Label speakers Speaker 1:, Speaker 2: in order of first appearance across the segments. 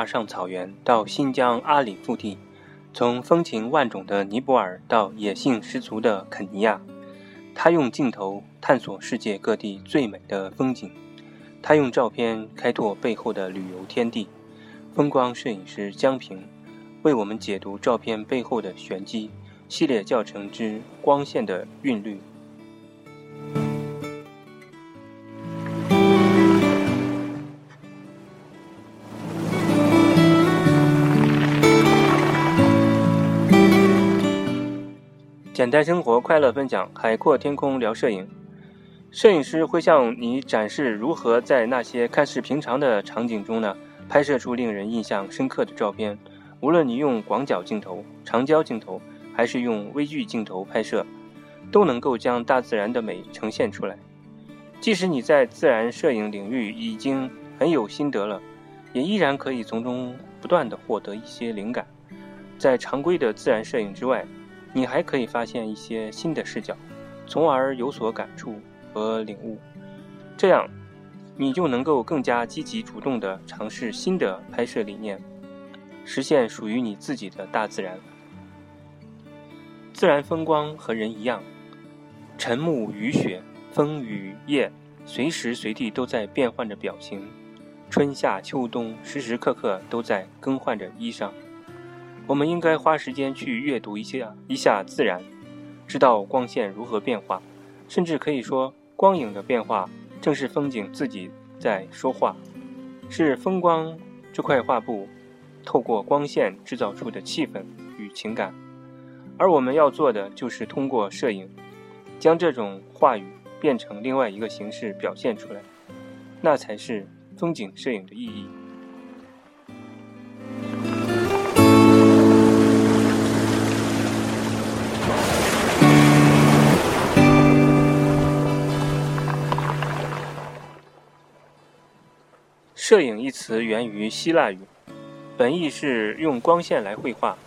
Speaker 1: 坝上草原到新疆阿里腹地，从风情万种的尼泊尔到野性十足的肯尼亚，他用镜头探索世界各地最美的风景，他用照片开拓背后的旅游天地。风光摄影师江平为我们解读照片背后的玄机系列教程之光线的韵律。简单生活，快乐分享，海阔天空聊摄影。摄影师会向你展示如何在那些看似平常的场景中呢，拍摄出令人印象深刻的照片。无论你用广角镜头、长焦镜头，还是用微距镜头拍摄，都能够将大自然的美呈现出来。即使你在自然摄影领域已经很有心得了，也依然可以从中不断的获得一些灵感。在常规的自然摄影之外。你还可以发现一些新的视角，从而有所感触和领悟，这样你就能够更加积极主动地尝试新的拍摄理念，实现属于你自己的大自然。自然风光和人一样，晨暮雨雪、风雨夜，随时随地都在变换着表情，春夏秋冬，时时刻刻都在更换着衣裳。我们应该花时间去阅读一下一下自然，知道光线如何变化，甚至可以说，光影的变化正是风景自己在说话，是风光这块画布透过光线制造出的气氛与情感。而我们要做的就是通过摄影，将这种话语变成另外一个形式表现出来，那才是风景摄影的意义。摄影一词源于希腊语，本意是用光线来绘画。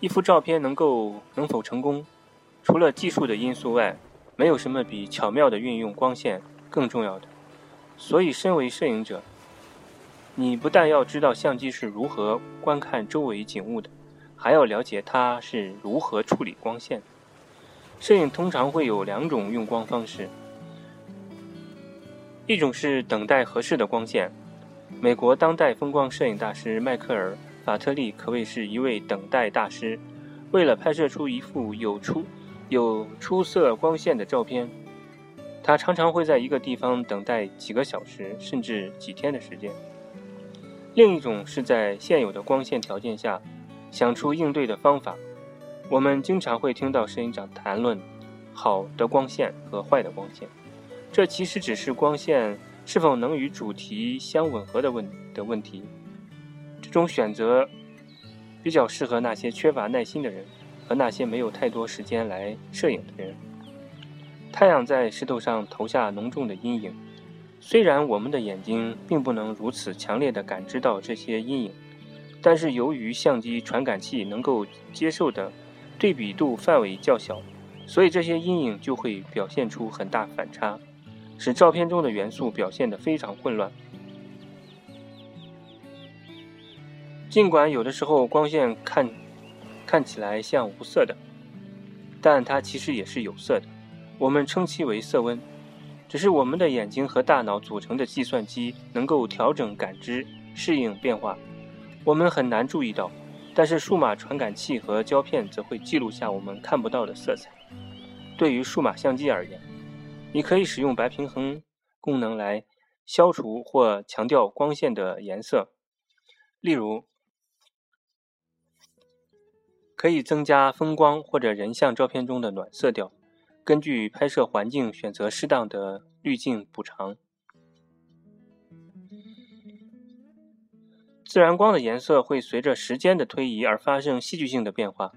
Speaker 1: 一幅照片能够能否成功，除了技术的因素外，没有什么比巧妙的运用光线更重要的。所以，身为摄影者，你不但要知道相机是如何观看周围景物的，还要了解它是如何处理光线。摄影通常会有两种用光方式，一种是等待合适的光线。美国当代风光摄影大师迈克尔·法特利可谓是一位等待大师。为了拍摄出一幅有出有出色光线的照片，他常常会在一个地方等待几个小时，甚至几天的时间。另一种是在现有的光线条件下想出应对的方法。我们经常会听到摄影长谈论好的光线和坏的光线，这其实只是光线。是否能与主题相吻合的问的问题，这种选择比较适合那些缺乏耐心的人和那些没有太多时间来摄影的人。太阳在石头上投下浓重的阴影，虽然我们的眼睛并不能如此强烈地感知到这些阴影，但是由于相机传感器能够接受的对比度范围较小，所以这些阴影就会表现出很大反差。使照片中的元素表现得非常混乱。尽管有的时候光线看看起来像无色的，但它其实也是有色的。我们称其为色温，只是我们的眼睛和大脑组成的计算机能够调整感知、适应变化，我们很难注意到。但是数码传感器和胶片则会记录下我们看不到的色彩。对于数码相机而言，你可以使用白平衡功能来消除或强调光线的颜色，例如，可以增加风光或者人像照片中的暖色调，根据拍摄环境选择适当的滤镜补偿。自然光的颜色会随着时间的推移而发生戏剧性的变化。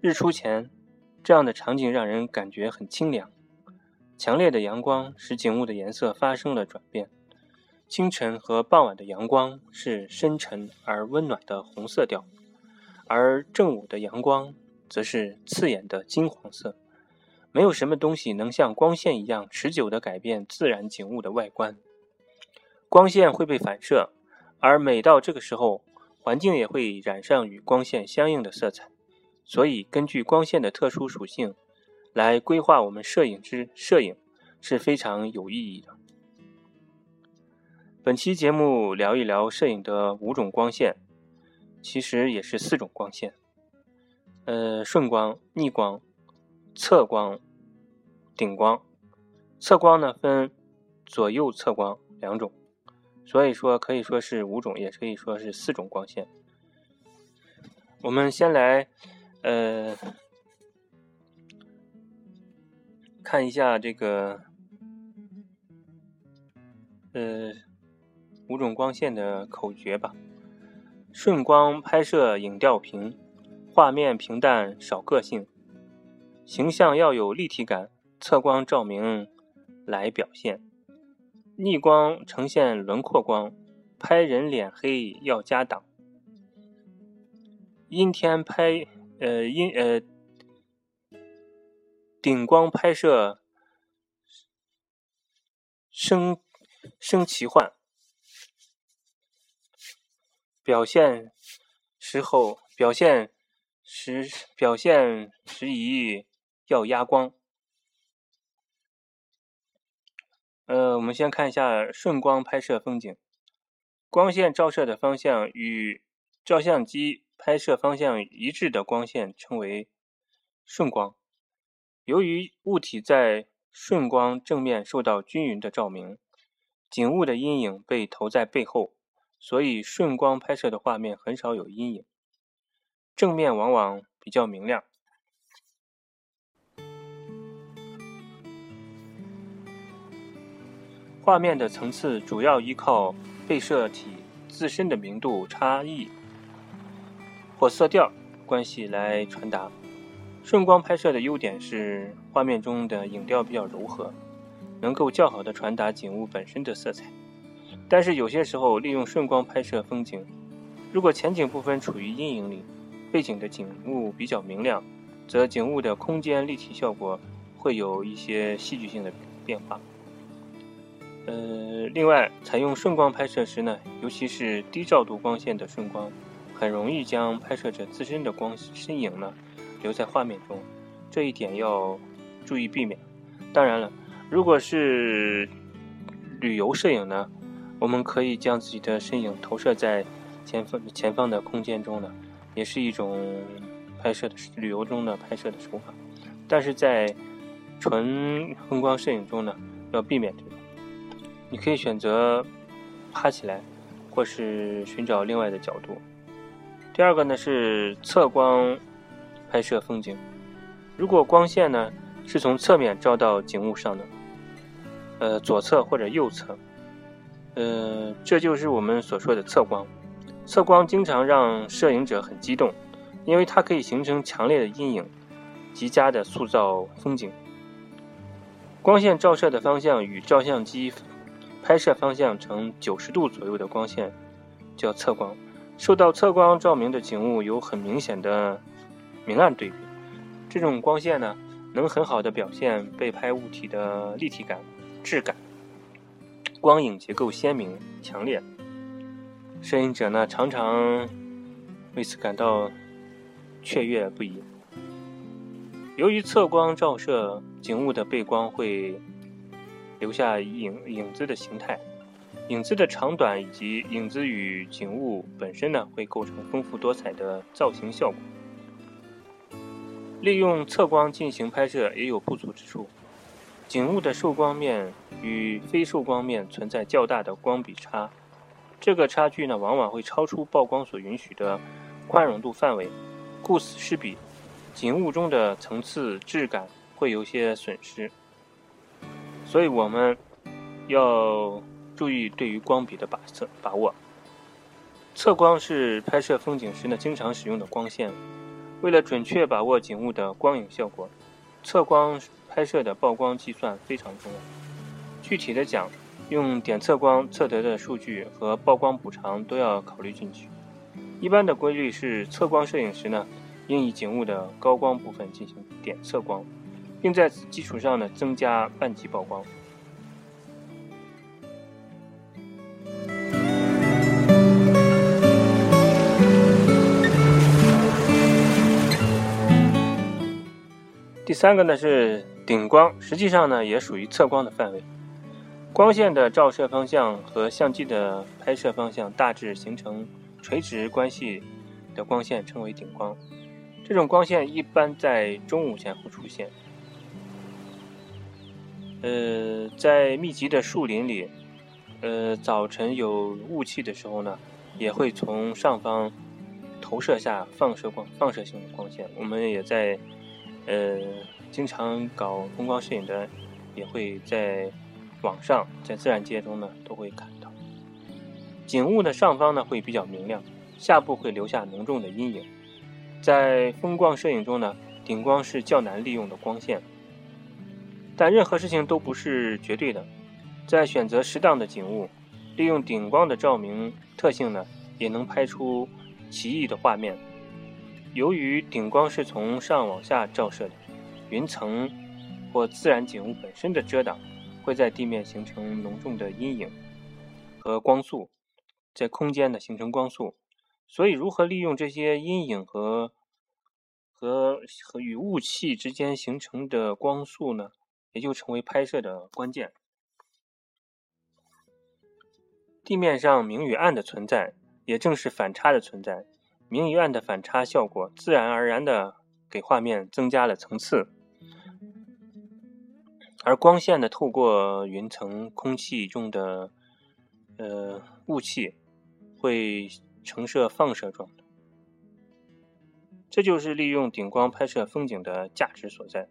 Speaker 1: 日出前，这样的场景让人感觉很清凉。强烈的阳光使景物的颜色发生了转变。清晨和傍晚的阳光是深沉而温暖的红色调，而正午的阳光则是刺眼的金黄色。没有什么东西能像光线一样持久地改变自然景物的外观。光线会被反射，而每到这个时候，环境也会染上与光线相应的色彩。所以，根据光线的特殊属性来规划我们摄影之摄影是非常有意义的。本期节目聊一聊摄影的五种光线，其实也是四种光线。呃，顺光、逆光、侧光、顶光。侧光呢分左右侧光两种，所以说可以说是五种，也可以说是四种光线。我们先来。呃，看一下这个呃五种光线的口诀吧。顺光拍摄影调平，画面平淡少个性，形象要有立体感，侧光照明来表现。逆光呈现轮廓光，拍人脸黑要加档。阴天拍。呃，阴呃，顶光拍摄，生生奇幻，表现时候表现时表现时宜要压光。呃，我们先看一下顺光拍摄风景，光线照射的方向与照相机。拍摄方向一致的光线称为顺光。由于物体在顺光正面受到均匀的照明，景物的阴影被投在背后，所以顺光拍摄的画面很少有阴影，正面往往比较明亮。画面的层次主要依靠被摄体自身的明度差异。或色调关系来传达。顺光拍摄的优点是画面中的影调比较柔和，能够较好的传达景物本身的色彩。但是有些时候利用顺光拍摄风景，如果前景部分处于阴影里，背景的景物比较明亮，则景物的空间立体效果会有一些戏剧性的变化。呃，另外，采用顺光拍摄时呢，尤其是低照度光线的顺光。很容易将拍摄者自身的光身影呢留在画面中，这一点要注意避免。当然了，如果是旅游摄影呢，我们可以将自己的身影投射在前方前方的空间中呢，也是一种拍摄的旅游中的拍摄的手法。但是在纯风光摄影中呢，要避免这种。你可以选择趴起来，或是寻找另外的角度。第二个呢是侧光拍摄风景，如果光线呢是从侧面照到景物上的，呃左侧或者右侧，呃这就是我们所说的侧光。侧光经常让摄影者很激动，因为它可以形成强烈的阴影，极佳的塑造风景。光线照射的方向与照相机拍摄方向呈九十度左右的光线叫侧光。受到侧光照明的景物有很明显的明暗对比，这种光线呢，能很好的表现被拍物体的立体感、质感，光影结构鲜明强烈。摄影者呢，常常为此感到雀跃不已。由于侧光照射景物的背光会留下影影子的形态。影子的长短以及影子与景物本身呢，会构成丰富多彩的造型效果。利用侧光进行拍摄也有不足之处，景物的受光面与非受光面存在较大的光比差，这个差距呢，往往会超出曝光所允许的宽容度范围，顾此失彼，景物中的层次质感会有些损失。所以我们要。注意对于光比的把测把握。侧光是拍摄风景时呢经常使用的光线。为了准确把握景物的光影效果，侧光拍摄的曝光计算非常重要。具体的讲，用点测光测得的数据和曝光补偿都要考虑进去。一般的规律是，测光摄影时呢，应以景物的高光部分进行点测光，并在此基础上呢增加半级曝光。第三个呢是顶光，实际上呢也属于测光的范围。光线的照射方向和相机的拍摄方向大致形成垂直关系的光线称为顶光。这种光线一般在中午前后出现。呃，在密集的树林里，呃，早晨有雾气的时候呢，也会从上方投射下放射光、放射性的光线。我们也在。呃，经常搞风光摄影的，也会在网上、在自然界中呢，都会看到。景物的上方呢会比较明亮，下部会留下浓重的阴影。在风光摄影中呢，顶光是较难利用的光线。但任何事情都不是绝对的，在选择适当的景物，利用顶光的照明特性呢，也能拍出奇异的画面。由于顶光是从上往下照射的，云层或自然景物本身的遮挡会在地面形成浓重的阴影和光束，在空间呢形成光束。所以，如何利用这些阴影和和和与雾气之间形成的光束呢，也就成为拍摄的关键。地面上明与暗的存在，也正是反差的存在。明与暗的反差效果，自然而然的给画面增加了层次，而光线呢，透过云层、空气中的呃雾气，会呈射放射状的。这就是利用顶光拍摄风景的价值所在。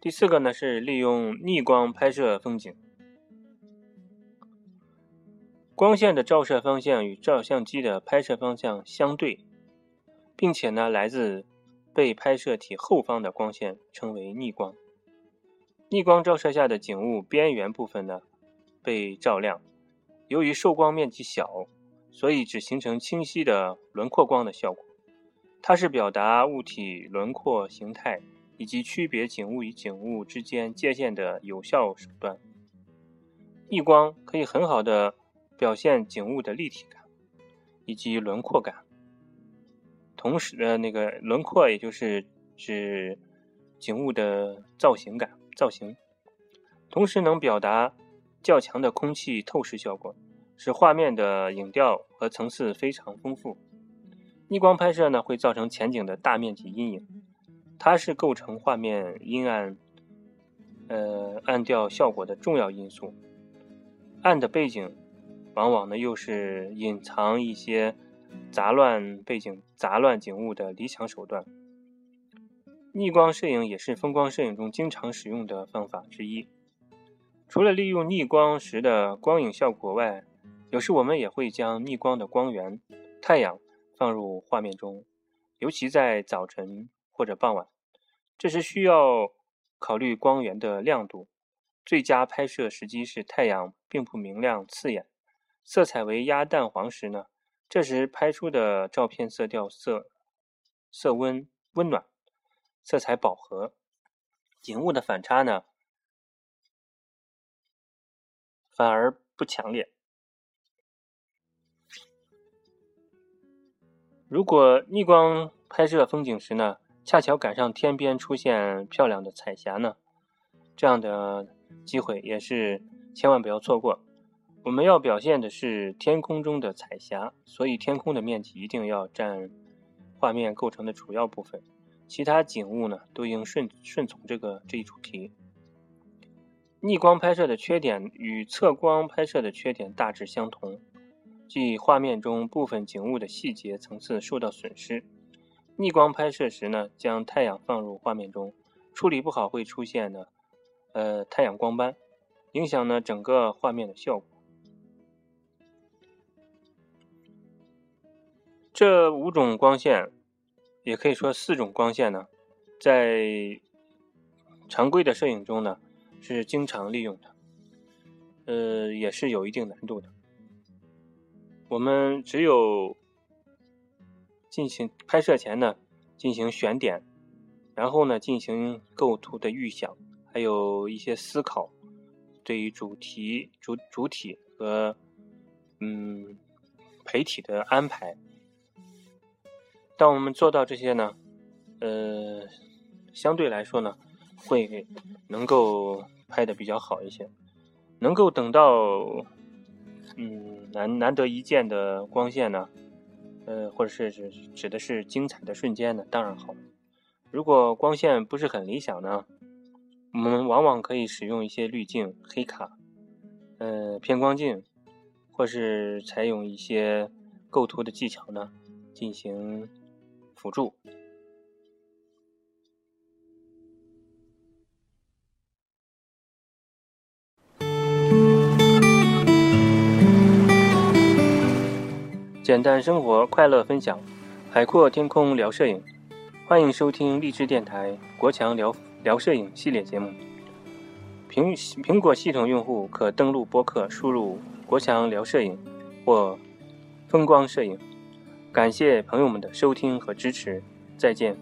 Speaker 1: 第四个呢，是利用逆光拍摄风景。光线的照射方向与照相机的拍摄方向相对，并且呢，来自被拍摄体后方的光线称为逆光。逆光照射下的景物边缘部分呢被照亮，由于受光面积小，所以只形成清晰的轮廓光的效果。它是表达物体轮廓形态以及区别景物与景物之间界限的有效手段。逆光可以很好的。表现景物的立体感以及轮廓感，同时呃，那个轮廓也就是指景物的造型感造型，同时能表达较强的空气透视效果，使画面的影调和层次非常丰富。逆光拍摄呢，会造成前景的大面积阴影，它是构成画面阴暗呃暗调效果的重要因素。暗的背景。往往呢，又是隐藏一些杂乱背景、杂乱景物的理想手段。逆光摄影也是风光摄影中经常使用的方法之一。除了利用逆光时的光影效果外，有时我们也会将逆光的光源——太阳放入画面中，尤其在早晨或者傍晚。这时需要考虑光源的亮度。最佳拍摄时机是太阳并不明亮刺眼。色彩为亚淡黄时呢，这时拍出的照片色调色色温温暖，色彩饱和，景物的反差呢反而不强烈。如果逆光拍摄风景时呢，恰巧赶上天边出现漂亮的彩霞呢，这样的机会也是千万不要错过。我们要表现的是天空中的彩霞，所以天空的面积一定要占画面构成的主要部分，其他景物呢都应顺顺从这个这一主题。逆光拍摄的缺点与侧光拍摄的缺点大致相同，即画面中部分景物的细节层次受到损失。逆光拍摄时呢，将太阳放入画面中，处理不好会出现呢，呃，太阳光斑，影响呢整个画面的效果。这五种光线，也可以说四种光线呢，在常规的摄影中呢是经常利用的，呃，也是有一定难度的。我们只有进行拍摄前呢进行选点，然后呢进行构图的预想，还有一些思考，对于主题主主体和嗯陪体的安排。当我们做到这些呢，呃，相对来说呢，会能够拍的比较好一些，能够等到嗯难难得一见的光线呢，呃，或者是指指的是精彩的瞬间呢，当然好。如果光线不是很理想呢，我们往往可以使用一些滤镜、黑卡，呃，偏光镜，或是采用一些构图的技巧呢，进行辅助。简单生活，快乐分享，海阔天空聊摄影，欢迎收听励志电台国强聊聊摄影系列节目。苹苹果系统用户可登录播客，输入“国强聊摄影”或“风光摄影”。感谢朋友们的收听和支持，再见。